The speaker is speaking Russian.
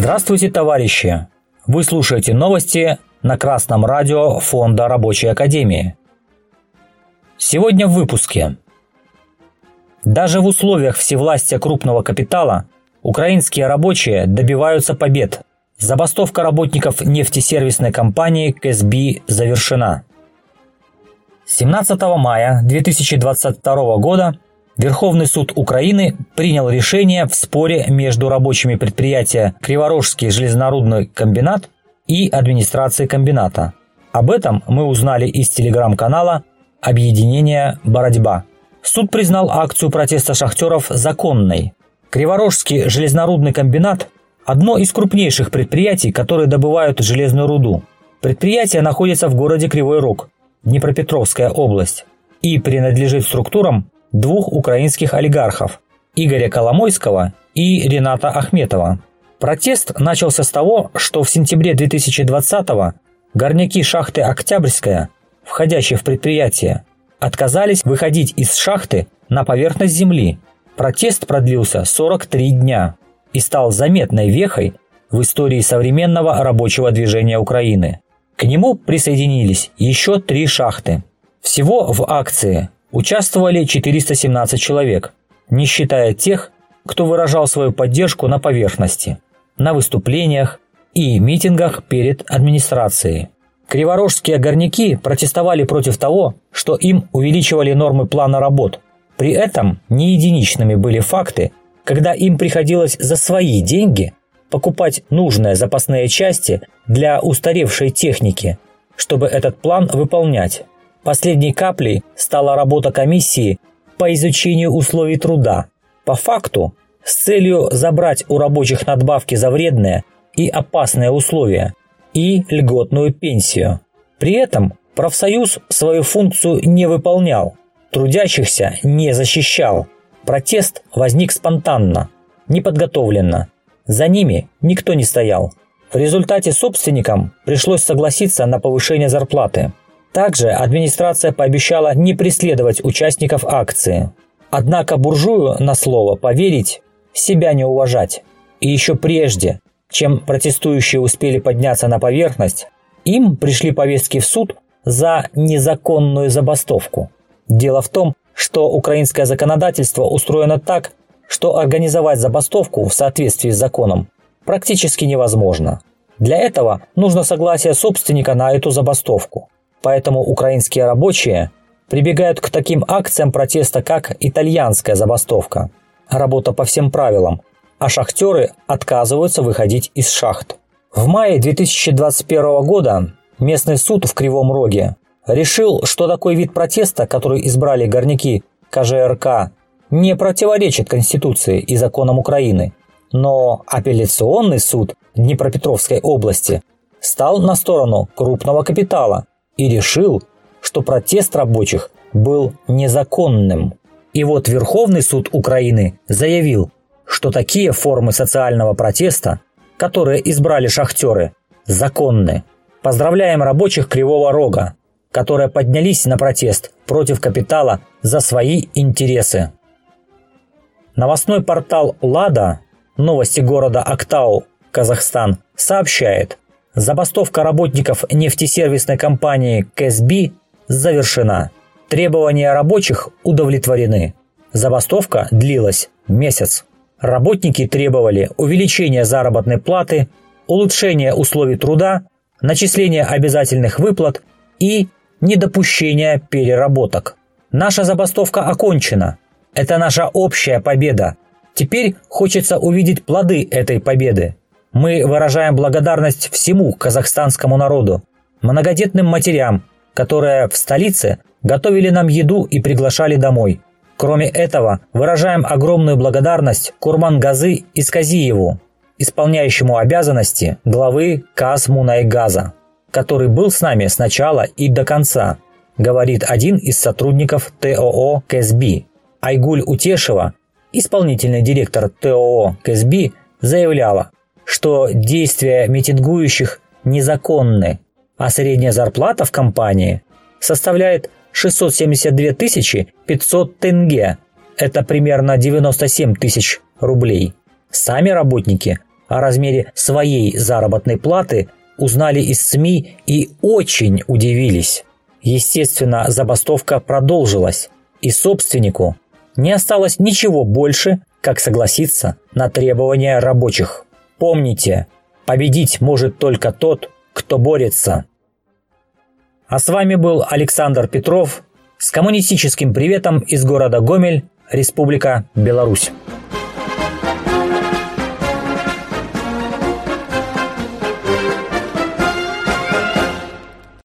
Здравствуйте, товарищи! Вы слушаете новости на Красном радио Фонда Рабочей Академии. Сегодня в выпуске. Даже в условиях всевластия крупного капитала украинские рабочие добиваются побед. Забастовка работников нефтесервисной компании КСБ завершена. 17 мая 2022 года Верховный суд Украины принял решение в споре между рабочими предприятия Криворожский железнорудный комбинат и администрацией комбината. Об этом мы узнали из телеграм-канала объединения «Бородьба». Суд признал акцию протеста шахтеров законной. Криворожский железнорудный комбинат – одно из крупнейших предприятий, которые добывают железную руду. Предприятие находится в городе Кривой Рог, Днепропетровская область, и принадлежит структурам, двух украинских олигархов – Игоря Коломойского и Рената Ахметова. Протест начался с того, что в сентябре 2020-го горняки шахты «Октябрьская», входящие в предприятие, отказались выходить из шахты на поверхность земли. Протест продлился 43 дня и стал заметной вехой в истории современного рабочего движения Украины. К нему присоединились еще три шахты. Всего в акции Участвовали 417 человек, не считая тех, кто выражал свою поддержку на поверхности, на выступлениях и митингах перед администрацией. Криворожские горняки протестовали против того, что им увеличивали нормы плана работ. При этом не единичными были факты, когда им приходилось за свои деньги покупать нужные запасные части для устаревшей техники, чтобы этот план выполнять. Последней каплей стала работа комиссии по изучению условий труда. По факту, с целью забрать у рабочих надбавки за вредные и опасные условия и льготную пенсию. При этом профсоюз свою функцию не выполнял, трудящихся не защищал. Протест возник спонтанно, неподготовленно. За ними никто не стоял. В результате собственникам пришлось согласиться на повышение зарплаты. Также администрация пообещала не преследовать участников акции. Однако буржую на слово поверить, себя не уважать. И еще прежде, чем протестующие успели подняться на поверхность, им пришли повестки в суд за незаконную забастовку. Дело в том, что украинское законодательство устроено так, что организовать забастовку в соответствии с законом практически невозможно. Для этого нужно согласие собственника на эту забастовку. Поэтому украинские рабочие прибегают к таким акциям протеста, как итальянская забастовка, работа по всем правилам, а шахтеры отказываются выходить из шахт. В мае 2021 года местный суд в Кривом Роге решил, что такой вид протеста, который избрали горняки КЖРК, не противоречит Конституции и законам Украины. Но апелляционный суд Днепропетровской области стал на сторону крупного капитала и решил, что протест рабочих был незаконным. И вот Верховный суд Украины заявил, что такие формы социального протеста, которые избрали шахтеры, законны. Поздравляем рабочих Кривого Рога, которые поднялись на протест против капитала за свои интересы. Новостной портал «Лада» новости города Актау, Казахстан, сообщает, Забастовка работников нефтесервисной компании КСБ завершена. Требования рабочих удовлетворены. Забастовка длилась месяц. Работники требовали увеличения заработной платы, улучшения условий труда, начисления обязательных выплат и недопущения переработок. Наша забастовка окончена. Это наша общая победа. Теперь хочется увидеть плоды этой победы. Мы выражаем благодарность всему казахстанскому народу, многодетным матерям, которые в столице готовили нам еду и приглашали домой. Кроме этого, выражаем огромную благодарность Курман-Газы Исказиеву, исполняющему обязанности главы КАЗ Мунайгаза, который был с нами с начала и до конца, говорит один из сотрудников ТОО КСБ. Айгуль Утешева, исполнительный директор ТОО КСБ, заявляла, что действия митингующих незаконны, а средняя зарплата в компании составляет 672 500 тенге, это примерно 97 тысяч рублей. Сами работники о размере своей заработной платы узнали из СМИ и очень удивились. Естественно, забастовка продолжилась, и собственнику не осталось ничего больше, как согласиться на требования рабочих. Помните, победить может только тот, кто борется. А с вами был Александр Петров с коммунистическим приветом из города Гомель, Республика Беларусь.